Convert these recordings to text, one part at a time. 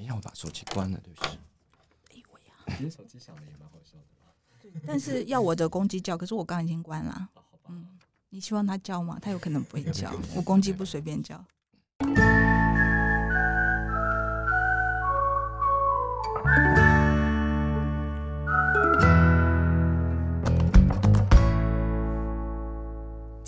等一下，我把手机关了，对不起。哎我呀，你的手机响的也蛮好笑的。但是要我的公鸡叫，可是我刚刚已经关了。好吧，嗯，你希望它叫吗？它有可能不会叫，我公鸡不随便叫。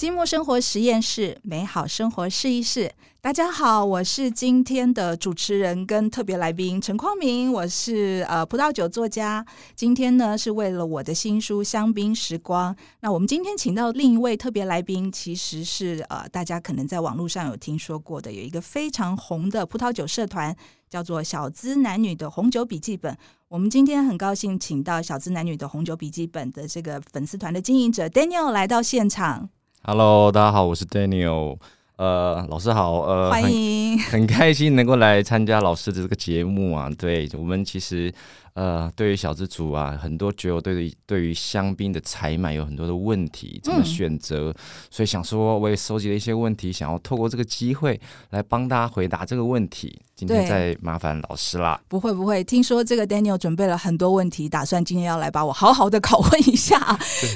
积木生活实验室，美好生活试一试。大家好，我是今天的主持人跟特别来宾陈匡明，我是呃葡萄酒作家。今天呢是为了我的新书《香槟时光》。那我们今天请到另一位特别来宾，其实是呃大家可能在网络上有听说过的，有一个非常红的葡萄酒社团，叫做小资男女的红酒笔记本。我们今天很高兴请到小资男女的红酒笔记本的这个粉丝团的经营者 Daniel 来到现场，Hello，大家好，我是 Daniel。呃，老师好，呃，欢很迎。很开心能够来参加老师的这个节目啊。对我们其实呃，对于小资族啊，很多酒友对于对于香槟的采买有很多的问题，怎么嗯选择？所以想说，我也收集了一些问题，想要透过这个机会来帮大家回答这个问题。今天再麻烦老师啦。不会不会，听说这个 Daniel 准备了很多问题，打算今天要来把我好好的拷问一下。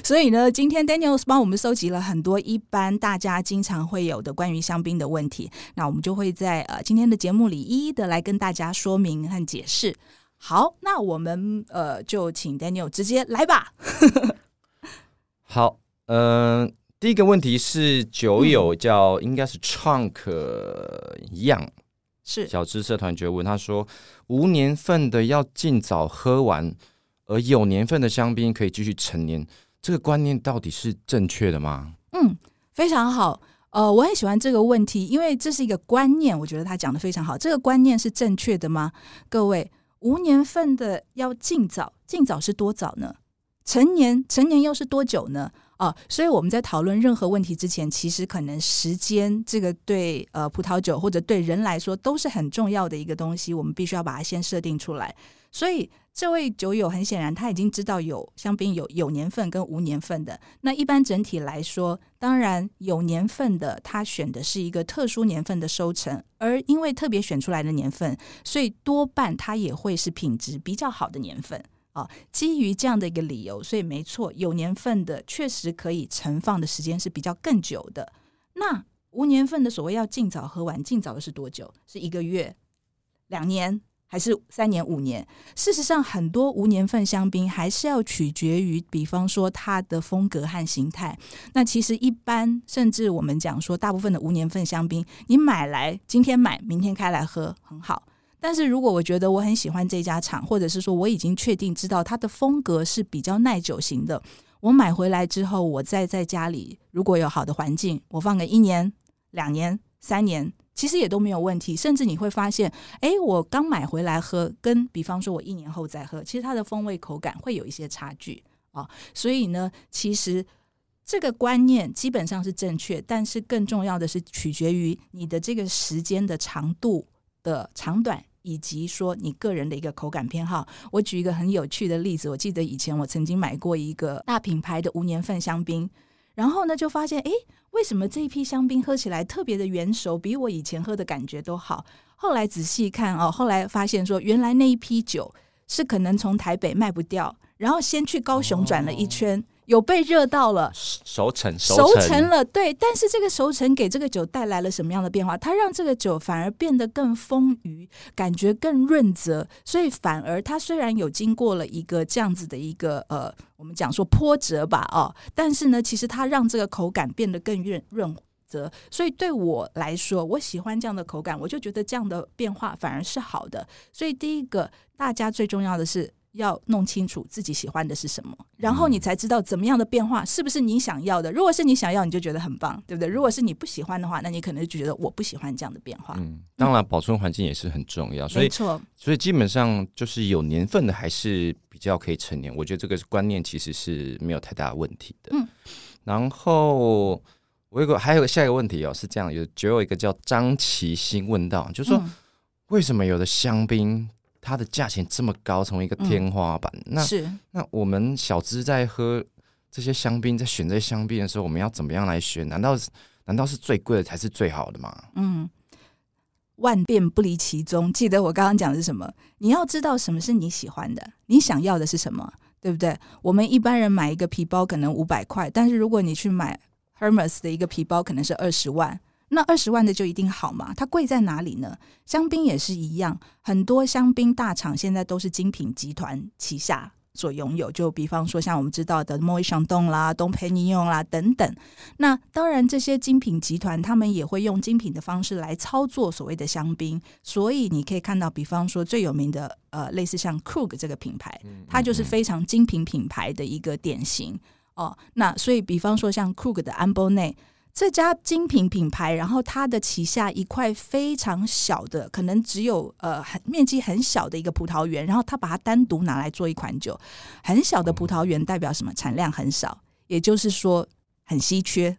所以呢，今天 Daniel 帮我们收集了很多一般大家经常会有的关于香槟的问题，那我们就会在呃今天的节目里一一的来跟大家说明和解释。好，那我们呃就请 Daniel 直接来吧。好，嗯、第一个问题是酒友叫、应该是 Trunk 样。是小资社团觉悟他说：“无年份的要尽早喝完，而有年份的香槟可以继续陈年，这个观念到底是正确的吗嗯，非常好。呃，我很喜欢这个问题，因为这是一个观念，我觉得他讲的非常好。这个观念是正确的吗？各位，无年份的要尽早，尽早是多早呢？成年，成年又是多久呢？啊，所以我们在讨论任何问题之前，其实可能时间这个对呃葡萄酒或者对人来说都是很重要的一个东西，我们必须要把它先设定出来。所以这位酒友很显然他已经知道有香槟有有年份跟无年份的。那一般整体来说，当然有年份的，他选的是一个特殊年份的收成，而因为特别选出来的年份，所以多半它也会是品质比较好的年份。啊，基于这样的一个理由，所以没错，有年份的确实可以存放的时间是比较更久的。那无年份的所谓要尽早喝完，尽早的是多久？是一个月、两年，还是三年、五年？事实上，很多无年份香槟还是要取决于，比方说它的风格和形态。那其实一般，甚至我们讲说，大部分的无年份香槟，你买来今天买，明天开来喝很好。但是如果我觉得我很喜欢这家厂，或者是说我已经确定知道它的风格是比较耐久型的，我买回来之后，我再在家里如果有好的环境，我放个一年、两年、三年，其实也都没有问题。甚至你会发现，诶，我刚买回来喝，跟比方说我一年后再喝，其实它的风味口感会有一些差距啊。所以呢，其实这个观念基本上是正确，但是更重要的是取决于你的这个时间的长度的长短。以及说你个人的一个口感偏好，我举一个很有趣的例子。我记得以前我曾经买过一个大品牌的无年份香槟，然后呢就发现，诶，为什么这一批香槟喝起来特别的圆熟，比我以前喝的感觉都好？后来仔细看哦，后来发现说，原来那一批酒是可能从台北卖不掉，然后先去高雄转了一圈，有被热到了。熟成，熟成成了，对，但是这个熟成给这个酒带来了什么样的变化？它让这个酒反而变得更丰腴，感觉更润泽，所以反而它虽然有经过了一个这样子的一个呃，我们讲说波折吧，哦，但是呢，其实它让这个口感变得更润润泽，所以对我来说，我喜欢这样的口感，我就觉得这样的变化反而是好的。所以第一个，大家最重要的是。要弄清楚自己喜欢的是什么，然后你才知道怎么样的变化是不是你想要的。如果是你想要，你就觉得很棒，对不对？如果是你不喜欢的话，那你可能就觉得我不喜欢这样的变化。嗯，当然保存环境也是很重要，所以没错，所以基本上就是有年份的还是比较可以成年，我觉得这个观念其实是没有太大的问题的。嗯，然后我有个还有个下一个问题哦，是这样，有只有一个叫张琪星问到，就是说、嗯为什么有的香槟它的价钱这么高，成为一个天花板？那是那我们小资在喝这些香槟，在选这些香槟的时候，我们要怎么样来选？难道是难道是最贵的才是最好的吗？嗯，万变不离其宗。记得我刚刚讲的是什么？你要知道什么是你喜欢的，你想要的是什么，对不对？我们一般人买一个皮包可能五百块，但是如果你去买 Hermes 的一个皮包，可能是二十万。那二十万的就一定好吗？它贵在哪里呢？香槟也是一样，很多香槟大厂现在都是精品集团旗下。所拥有，就比方说像我们知道的莫伊香洞啦、东培尼用啦等等。那当然，这些精品集团他们也会用精品的方式来操作所谓的香槟。所以你可以看到，比方说最有名的呃，类似像 Krug 这个品牌，它就是非常精品品牌的一个典型哦。那所以，比方说像 Krug 的安波内。这家精品品牌，然后它的旗下一块非常小的，可能只有呃很面积很小的一个葡萄园，然后它把它单独拿来做一款酒。很小的葡萄园代表什么？产量很少，也就是说很稀缺。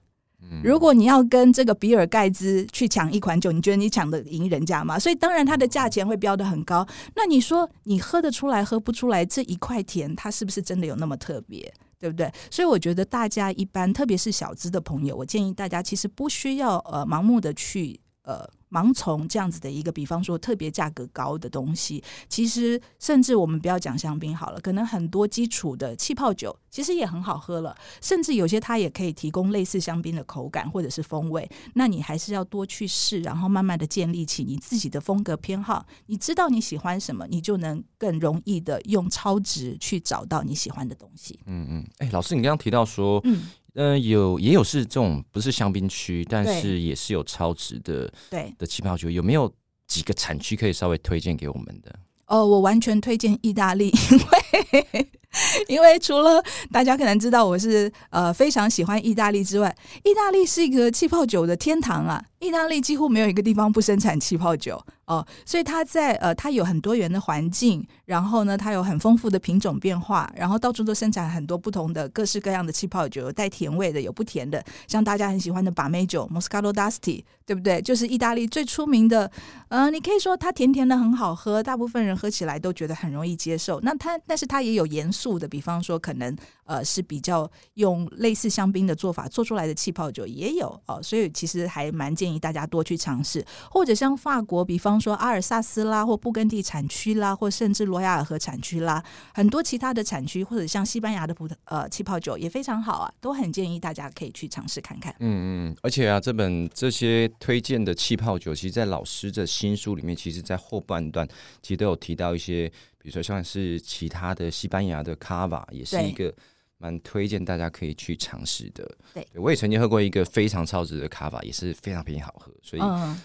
如果你要跟这个比尔盖茨去抢一款酒，你觉得你抢得赢人家吗？所以当然它的价钱会标的很高。那你说你喝得出来，喝不出来？这一块田，它是不是真的有那么特别？对不对？所以我觉得大家一般，特别是小资的朋友，我建议大家其实不需要呃盲目的去呃。盲从这样子的一个，比方说特别价格高的东西，其实甚至我们不要讲香槟好了，可能很多基础的气泡酒其实也很好喝了，甚至有些它也可以提供类似香槟的口感或者是风味。那你还是要多去试，然后慢慢的建立起你自己的风格偏好。你知道你喜欢什么，你就能更容易的用超值去找到你喜欢的东西。嗯嗯，哎，老师，你刚刚提到说，嗯。嗯，有也有是这种不是香槟区，但是也是有超值的对的气泡酒，有没有几个产区可以稍微推荐给我们的？哦，我完全推荐意大利，因为 因为除了大家可能知道我是呃非常喜欢意大利之外，意大利是一个气泡酒的天堂啊。意大利几乎没有一个地方不生产气泡酒哦，所以它在呃，它有很多元的环境，然后呢，它有很丰富的品种变化，然后到处都生产很多不同的各式各样的气泡酒，有带甜味的，有不甜的，像大家很喜欢的把妹酒 Moscato d'Asti，对不对？就是意大利最出名的，呃，你可以说它甜甜的很好喝，大部分人喝起来都觉得很容易接受。那它，但是它也有严肃的，比方说可能呃是比较用类似香槟的做法做出来的气泡酒也有哦，所以其实还蛮建议大家多去尝试，或者像法国，比方说阿尔萨斯啦，或布根地产区啦，或甚至罗亚尔河产区啦，很多其他的产区，或者像西班牙的葡萄呃气泡酒也非常好啊，都很建议大家可以去尝试看看。嗯嗯，而且啊，这本这些推荐的气泡酒，其实，在老师的新书里面，其实，在后半段其实都有提到一些，比如说像是其他的西班牙的卡瓦，也是一个。蛮推荐大家可以去尝试的。对，我也曾经喝过一个非常超值的卡瓦，也是非常便宜好喝。所以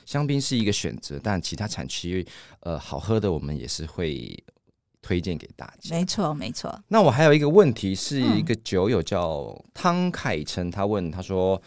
香槟是一个选择，但其他产区呃好喝的，我们也是会推荐给大家。没错，没错。那我还有一个问题，是一个酒友叫汤凯琛，他问他说。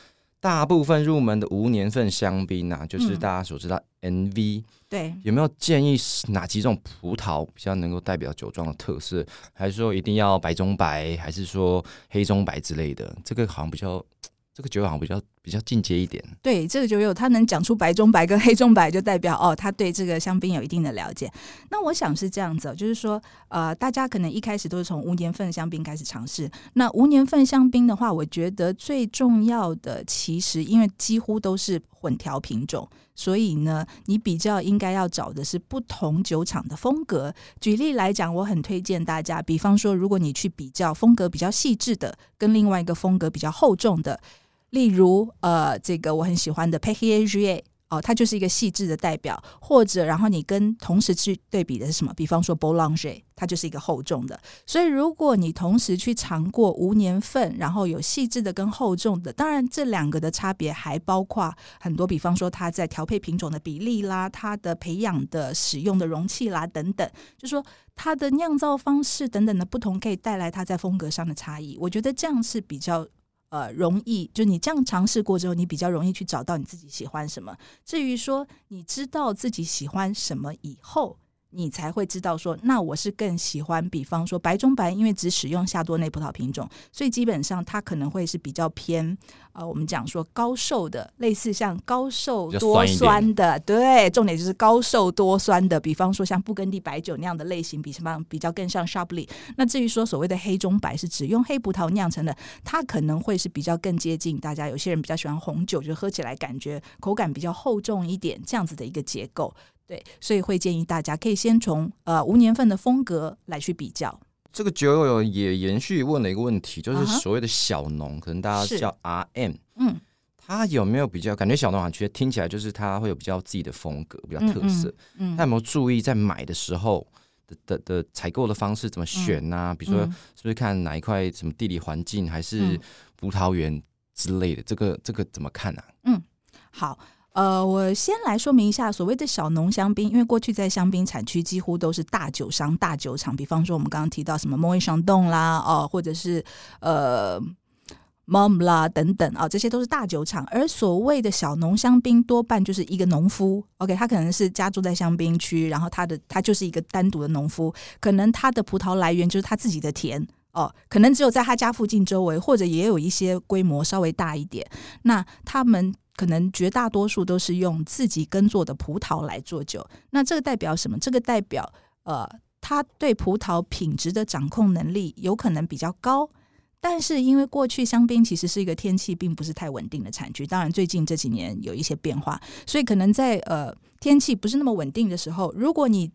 大部分入门的无年份香槟啊，就是大家所知道 NV，对，有没有建议哪几种葡萄比较能够代表酒庄的特色？还是说一定要白中白，还是说黑中白之类的？这个好像比较。这个酒好像比较比较进阶一点。对，这个酒友他能讲出白中白跟黑中白，就代表哦，他对这个香槟有一定的了解。那我想是这样子，就是说，呃，大家可能一开始都是从无年份香槟开始尝试。那无年份香槟的话，我觉得最重要的其实，因为几乎都是混调品种，所以呢，你比较应该要找的是不同酒厂的风格。举例来讲，我很推荐大家，比方说，如果你去比较风格比较细致的，跟另外一个风格比较厚重的。例如，呃，这个我很喜欢的 p e c h i G A 哦，它就是一个细致的代表。或者，然后你跟同时去对比的是什么？比方说 b o l a n g e 它就是一个厚重的。所以，如果你同时去尝过无年份，然后有细致的跟厚重的，当然这两个的差别还包括很多，比方说它在调配品种的比例啦，它的培养的使用的容器啦等等，就说它的酿造方式等等的不同，可以带来它在风格上的差异。我觉得这样是比较。呃，容易就你这样尝试过之后，你比较容易去找到你自己喜欢什么。至于说你知道自己喜欢什么以后，你才会知道说，那我是更喜欢，比方说白中白，因为只使用夏多内葡萄品种，所以基本上它可能会是比较偏呃，我们讲说高瘦的，类似像高瘦多酸的，对，重点就是高瘦多酸的，比方说像布根地白酒那样的类型，比什么比较更像 Chablis。那至于说所谓的黑中白是只用黑葡萄酿成的，它可能会是比较更接近大家有些人比较喜欢红酒，就喝起来感觉口感比较厚重一点，这样子的一个结构。对，所以会建议大家可以先从呃无年份的风格来去比较。这个酒友也延续问了一个问题，就是所谓的小农，可能大家叫 R M，嗯，他有没有比较感觉小农啊？其实听起来就是他会有比较自己的风格，比较特色。嗯，他有没有注意在买的时候的的的采购的方式怎么选呢？比如说是不是看哪一块什么地理环境，还是葡萄园之类的？这个这个怎么看呢？嗯，好。呃，我先来说明一下所谓的小农香槟，因为过去在香槟产区几乎都是大酒商、大酒厂，比方说我们刚刚提到什么莫伊香洞啦，哦，或者是呃 Mom 啦等等啊，这些都是大酒厂。而所谓的小农香槟，多半就是一个农夫，OK，他可能是家住在香槟区，然后他的他就是一个单独的农夫，可能他的葡萄来源就是他自己的田哦，可能只有在他家附近周围，或者也有一些规模稍微大一点，那他们。可能绝大多数都是用自己耕作的葡萄来做酒，那这个代表什么？这个代表呃，他对葡萄品质的掌控能力有可能比较高。但是因为过去香槟其实是一个天气并不是太稳定的产区，当然最近这几年有一些变化，所以可能在呃天气不是那么稳定的时候，如果你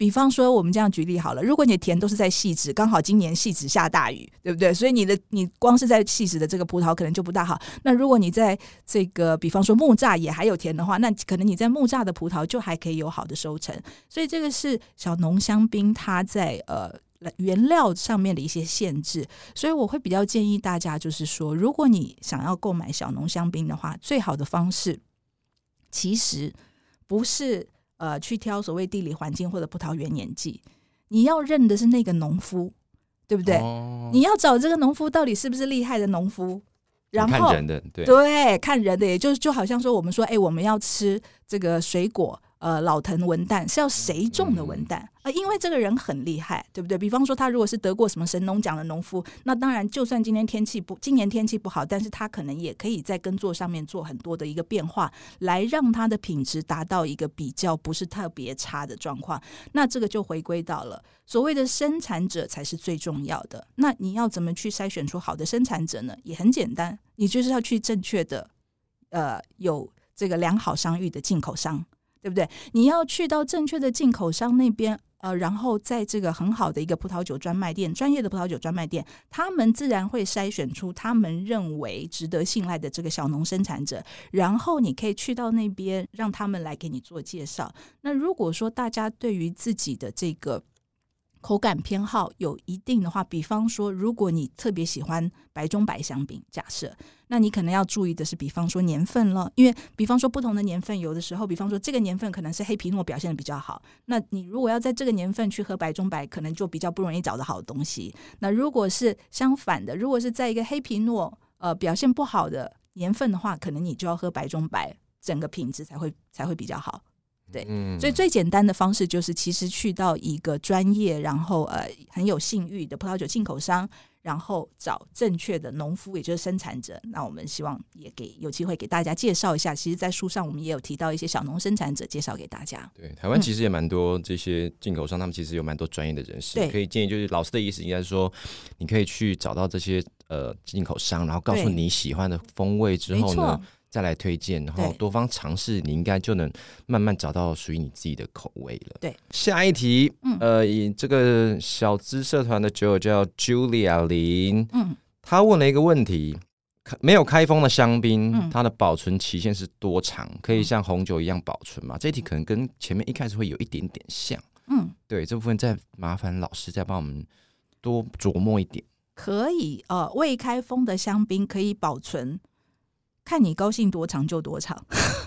比方说，我们这样举例好了。如果你的田都是在细致，刚好今年细致下大雨，对不对？所以你的你光是在细致的这个葡萄可能就不大好。那如果你在这个比方说木栅也还有田的话，那可能你在木栅的葡萄就还可以有好的收成。所以这个是小农香槟它在呃原料上面的一些限制。所以我会比较建议大家，就是说，如果你想要购买小农香槟的话，最好的方式其实不是。呃，去挑所谓地理环境或者葡萄园年纪，你要认的是那个农夫，对不对？你要找这个农夫到底是不是厉害的农夫？然后看人的，对对，看人的，也就是就好像说，我们说，哎，我们要吃这个水果。呃，老藤文旦是要谁种的文旦啊？因为这个人很厉害，对不对？比方说，他如果是得过什么神农奖的农夫，那当然，就算今天天气不，今年天气不好，但是他可能也可以在耕作上面做很多的一个变化，来让它的品质达到一个比较不是特别差的状况。那这个就回归到了所谓的生产者才是最重要的。那你要怎么去筛选出好的生产者呢？也很简单，你就是要去正确的，呃，有这个良好商誉的进口商。对不对？你要去到正确的进口商那边，呃，然后在这个很好的一个葡萄酒专卖店、专业的葡萄酒专卖店，他们自然会筛选出他们认为值得信赖的这个小农生产者，然后你可以去到那边，让他们来给你做介绍。那如果说大家对于自己的这个口感偏好有一定的话，比方说，如果你特别喜欢白中白香槟，假设，那你可能要注意的是，比方说年份了，因为比方说不同的年份，有的时候，比方说这个年份可能是黑皮诺表现的比较好，那你如果要在这个年份去喝白中白，可能就比较不容易找到好的东西。那如果是相反的，如果是在一个黑皮诺呃表现不好的年份的话，可能你就要喝白中白，整个品质才会才会比较好。对，嗯所以最简单的方式就是，其实去到一个专业，然后呃很有信誉的葡萄酒进口商，然后找正确的农夫，也就是生产者。那我们希望也给有机会给大家介绍一下。其实，在书上我们也有提到一些小农生产者，介绍给大家。对，台湾其实也蛮多这些进口商，他们其实有蛮多专业的人士，可以建议就是老师的意思应该是说，你可以去找到这些呃进口商，然后告诉你喜欢的风味之后呢。再来推荐，然后多方尝试，你应该就能慢慢找到属于你自己的口味了。对，下一题，呃，这个小资社团的酒友叫 Julia 林，嗯，他问了一个问题：没有开封的香槟，它的保存期限是多长？可以像红酒一样保存吗？这一题可能跟前面一开始会有一点点像。嗯，对，这部分再麻烦老师再帮我们多琢磨一点。可以，呃，未开封的香槟可以保存。看你高兴多长就多长，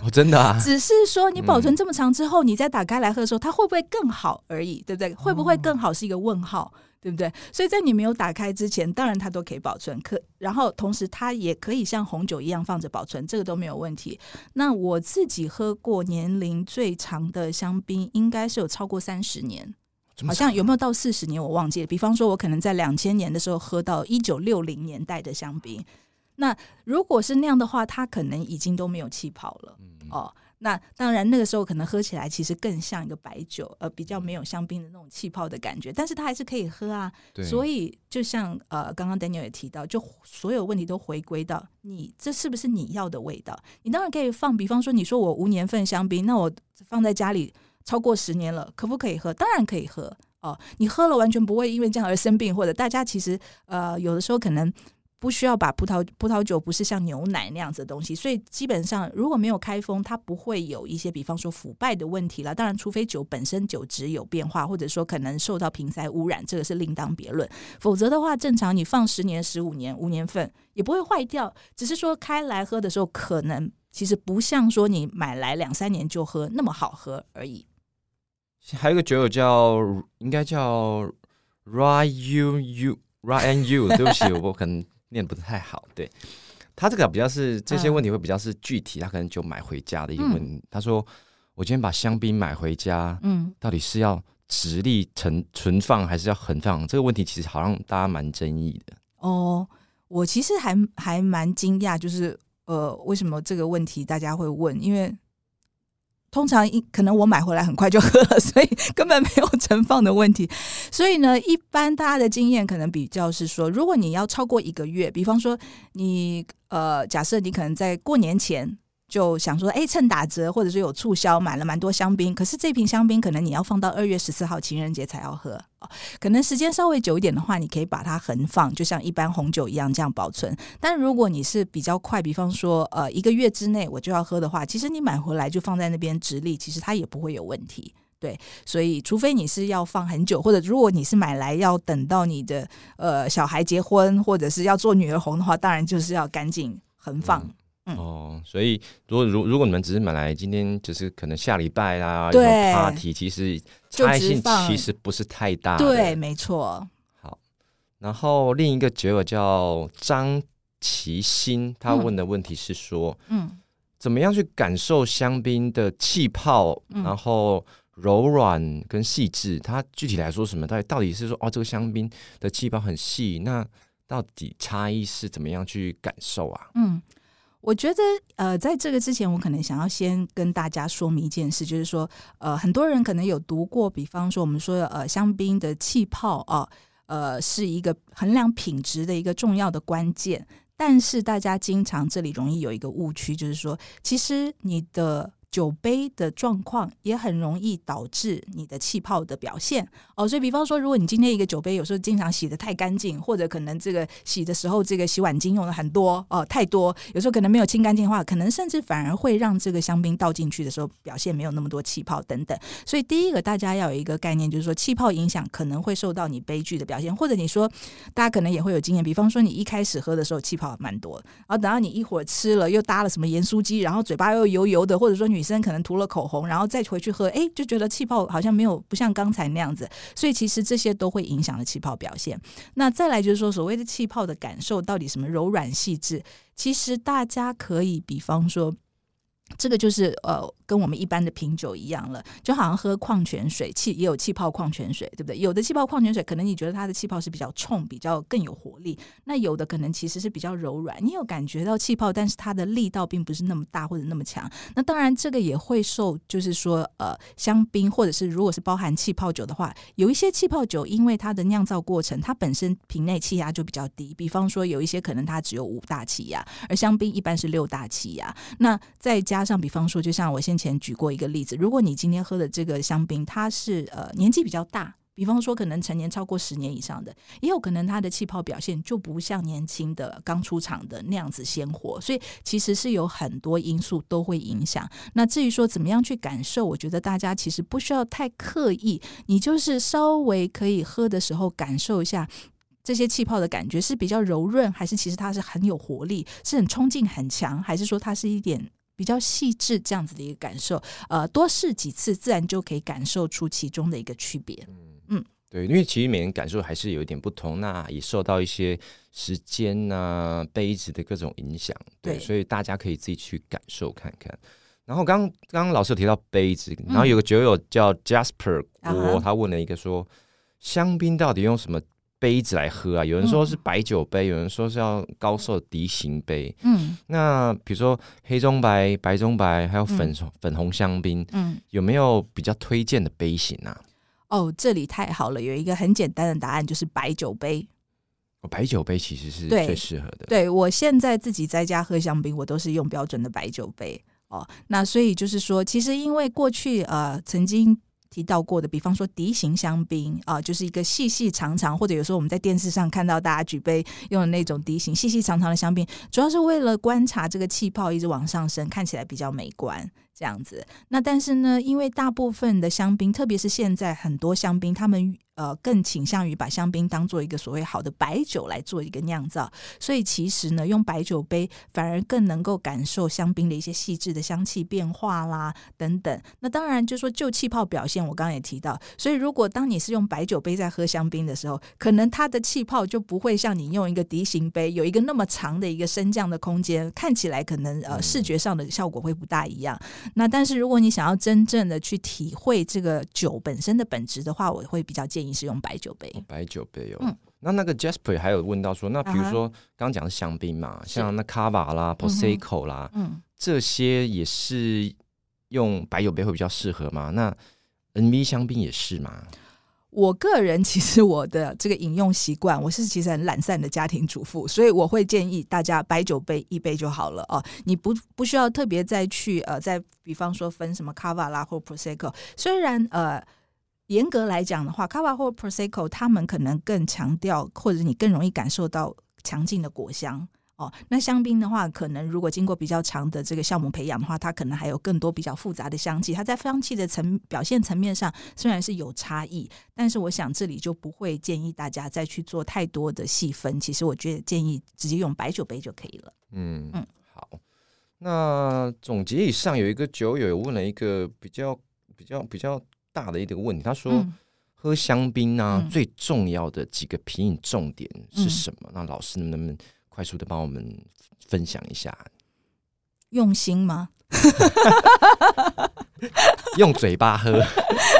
哦，真的啊，只是说你保存这么长之后，你再打开来喝的时候，它会不会更好而已，对不对？会不会更好是一个问号。对不对？所以在你没有打开之前，当然它都可以保存，可然后同时它也可以像红酒一样放着保存，这个都没有问题。那我自己喝过年龄最长的香槟，应该是有超过三十年，好像有没有到四十年我忘记了。比方说，我可能在两千年的时候喝到一九六零年代的香槟，那如果是那样的话，它可能已经都没有气泡了哦。那当然，那个时候可能喝起来其实更像一个白酒，呃，比较没有香槟的那种气泡的感觉，但是它还是可以喝啊。所以就像呃，刚刚 Daniel 也提到，就所有问题都回归到你这是不是你要的味道？你当然可以放，比方说你说我无年份香槟，那我放在家里超过十年了，可不可以喝？当然可以喝哦。你喝了完全不会因为这样而生病，或者大家其实呃有的时候可能。不需要把葡萄葡萄酒不是像牛奶那样子的东西，所以基本上如果没有开封，它不会有一些比方说腐败的问题了。当然，除非酒本身酒质有变化，或者说可能受到瓶塞污染，这个是另当别论。否则的话，正常你放十年、十五年、五年份也不会坏掉，只是说开来喝的时候，可能其实不像说你买来两三年就喝那么好喝而已。还有一个酒友叫应该叫 ryuu Ryan U，对不起，我可能。念不太好，对他这个比较是这些问题会比较是具体，他可能就买回家的一个问题。他说：“我今天把香槟买回家，嗯，到底是要直立存存放还是要横放？这个问题其实好像大家蛮争议的。”哦，我其实还还蛮惊讶，就是呃，为什么这个问题大家会问？因为通常一可能我买回来很快就喝了，所以根本没有存放的问题。所以呢，一般大家的经验可能比较是说，如果你要超过一个月，比方说你呃，假设你可能在过年前。就想说，哎，趁打折或者是有促销，买了蛮多香槟。可是这瓶香槟可能你要放到二月十四号情人节才要喝可能时间稍微久一点的话，你可以把它横放，就像一般红酒一样这样保存。但如果你是比较快，比方说呃一个月之内我就要喝的话，其实你买回来就放在那边直立，其实它也不会有问题。对，所以除非你是要放很久，或者如果你是买来要等到你的呃小孩结婚，或者是要做女儿红的话，当然就是要赶紧横放。哦，所以如果如如果你们只是买来今天，就是可能下礼拜啦，有 party，其实差异性其实不是太大。对，没错。好，然后另一个酒友叫张其新，他问的问题是说，嗯，怎么样去感受香槟的气泡，然后柔软跟细致？它具体来说什么？到底到底是说，哦，这个香槟的气泡很细，那到底差异是怎么样去感受啊？嗯。我觉得，呃，在这个之前，我可能想要先跟大家说明一件事，就是说，呃，很多人可能有读过，比方说，我们说，呃，香槟的气泡啊，呃，是一个衡量品质的一个重要的关键，但是大家经常这里容易有一个误区，就是说，其实你的。酒杯的状况也很容易导致你的气泡的表现哦，所以比方说，如果你今天一个酒杯有时候经常洗的太干净，或者可能这个洗的时候这个洗碗巾用的很多哦，太多，有时候可能没有清干净的话，可能甚至反而会让这个香槟倒进去的时候表现没有那么多气泡等等。所以第一个大家要有一个概念，就是说气泡影响可能会受到你杯具的表现，或者你说大家可能也会有经验，比方说你一开始喝的时候气泡蛮多，然后等到你一会儿吃了又搭了什么盐酥鸡，然后嘴巴又油油的，或者说女。女生可能涂了口红，然后再回去喝，哎，就觉得气泡好像没有不像刚才那样子，所以其实这些都会影响了气泡表现。那再来就是说，所谓的气泡的感受到底什么柔软细致，其实大家可以比方说。这个就是呃，跟我们一般的品酒一样了，就好像喝矿泉水，气也有气泡矿泉水，对不对？有的气泡矿泉水可能你觉得它的气泡是比较冲，比较更有活力；那有的可能其实是比较柔软，你有感觉到气泡，但是它的力道并不是那么大或者那么强。那当然，这个也会受，就是说呃，香槟或者是如果是包含气泡酒的话，有一些气泡酒因为它的酿造过程，它本身瓶内气压就比较低，比方说有一些可能它只有五大气压，而香槟一般是六大气压。那再加上，比方说，就像我现先前举过一个例子，如果你今天喝的这个香槟，它是呃年纪比较大，比方说可能成年超过十年以上的，也有可能它的气泡表现就不像年轻的刚出厂的那样子鲜活，所以其实是有很多因素都会影响。那至于说怎么样去感受，我觉得大家其实不需要太刻意，你就是稍微可以喝的时候感受一下。这些气泡的感觉是比较柔润，还是其实它是很有活力，是很冲劲很强，还是说它是一点比较细致这样子的一个感受？呃，多试几次，自然就可以感受出其中的一个区别。嗯，对，因为其实每个人感受还是有一点不同，那也受到一些时间呐、杯子的各种影响，对，对所以大家可以自己去感受看看。然后刚刚刚老师有提到杯子，然后有个酒友叫 Jasper 他问了一个说，香槟到底用什么杯子来喝啊？有人说是白酒杯，有人说是要高瘦的笛形杯。嗯那比如说黑中白、白中白，还有粉、粉红香槟，嗯，有没有比较推荐的杯型啊？哦，这里太好了，有一个很简单的答案，就是白酒杯。哦白酒杯其实是最适合的。对我现在自己在家喝香槟，我都是用标准的白酒杯哦。那所以就是说，其实因为过去呃曾经提到过的，比方说笛形香槟啊、就是一个细细长长，或者有时候我们在电视上看到大家举杯用的那种笛形细细长长的香槟，主要是为了观察这个气泡一直往上升，看起来比较美观。这样子，那但是呢，因为大部分的香槟，特别是现在很多香槟，他们呃更倾向于把香槟当做一个所谓好的白酒来做一个酿造，所以其实呢，用白酒杯反而更能够感受香槟的一些细致的香气变化啦等等。那当然，就说就气泡表现，我刚刚也提到，所以如果当你是用白酒杯在喝香槟的时候，可能它的气泡就不会像你用一个笛形杯有一个那么长的一个升降的空间，看起来可能呃视觉上的效果会不大一样。那但是如果你想要真正的去体会这个酒本身的本质的话，我会比较建议是用白酒杯。白酒杯哦。嗯那那个 Jasper 还有问到说，那比如说刚刚讲的香槟嘛，是像那 Cava 啦、Prosecco 啦，嗯，这些也是用白酒杯会比较适合吗？那 NV 香槟也是吗？我个人其实我的这个饮用习惯，我是其实很懒散的家庭主妇，所以我会建议大家白酒杯一杯就好了哦，你不不需要特别再去呃，再比方说分什么 Cava 啦或 Prosecco，虽然呃。严格来讲的话，Cava 或 Prosecco，他们可能更强调，或者你更容易感受到强劲的果香哦。那香槟的话，可能如果经过比较长的这个酵母培养的话，它可能还有更多比较复杂的香气。它在香气的层表现层面上虽然是有差异，但是我想这里就不会建议大家再去做太多的细分。其实我觉得建议直接用白酒杯就可以了。嗯嗯好。那总结以上，有一个酒友问了一个比较比较比较大的一个问题，他说。嗯喝香槟啊，嗯最重要的几个品饮重点是嗯什么？那老师能不能快速的帮我们分享一下？用心吗？用嘴巴喝，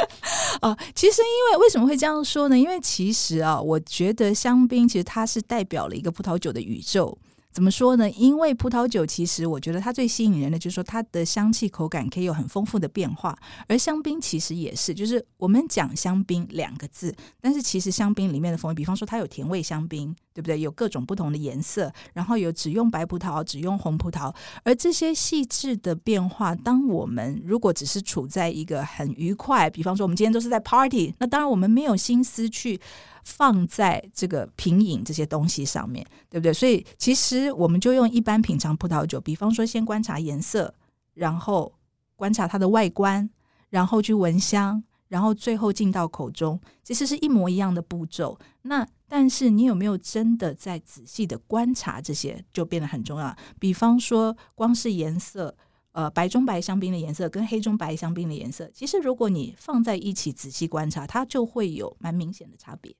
哦，其实因为为什么会这样说呢？因为其实啊，我觉得香槟其实它是代表了一个葡萄酒的宇宙。怎么说呢？因为葡萄酒其实我觉得它最吸引人的就是说它的香气口感可以有很丰富的变化，而香槟其实也是，就是我们讲香槟两个字，但是其实香槟里面的风味，比方说它有甜味香槟，对不对？有各种不同的颜色，然后有只用白葡萄、只用红葡萄，而这些细致的变化，当我们如果只是处在一个很愉快，比方说我们今天都是在 party，那当然我们没有心思去放在这个品饮这些东西上面，对不对？所以其实我们就用一般品尝葡萄酒，比方说先观察颜色，然后观察它的外观，然后去闻香，然后最后进到口中，其实是一模一样的步骤。那但是你有没有真的在仔细的观察这些，就变得很重要。比方说，光是颜色。呃，白中白香槟的颜色跟黑中白香槟的颜色，其实如果你放在一起仔细观察，它就会有蛮明显的差别。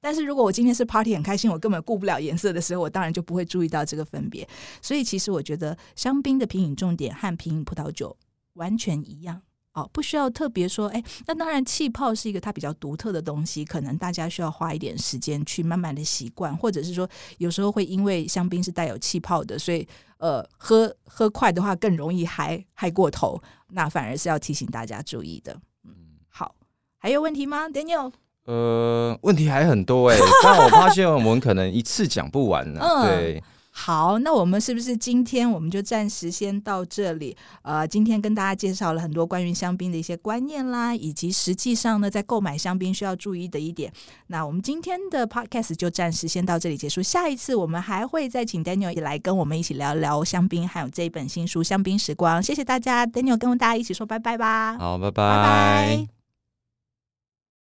但是如果我今天是 party 很开心，我根本顾不了颜色的时候，我当然就不会注意到这个分别。所以其实我觉得香槟的品饮重点和品饮葡萄酒完全一样。哦，不需要特别说，哎，那当然气泡是一个它比较独特的东西，可能大家需要花一点时间去慢慢的习惯，或者是说有时候会因为香槟是带有气泡的，所以呃喝喝快的话更容易嗨嗨过头，那反而是要提醒大家注意的。嗯，好，还有问题吗，Daniel？呃，问题还很多哎、但我发现我们可能一次讲不完呢、嗯对，好，那我们是不是今天我们就暂时先到这里？呃，今天跟大家介绍了很多关于香槟的一些观念啦，以及实际上呢，在购买香槟需要注意的一点。那我们今天的 podcast 就暂时先到这里结束。下一次我们还会再请 Daniel 来跟我们一起聊聊香槟，还有这一本新书《香槟时光》。谢谢大家，Daniel 跟大家一起说拜拜吧，好，拜拜拜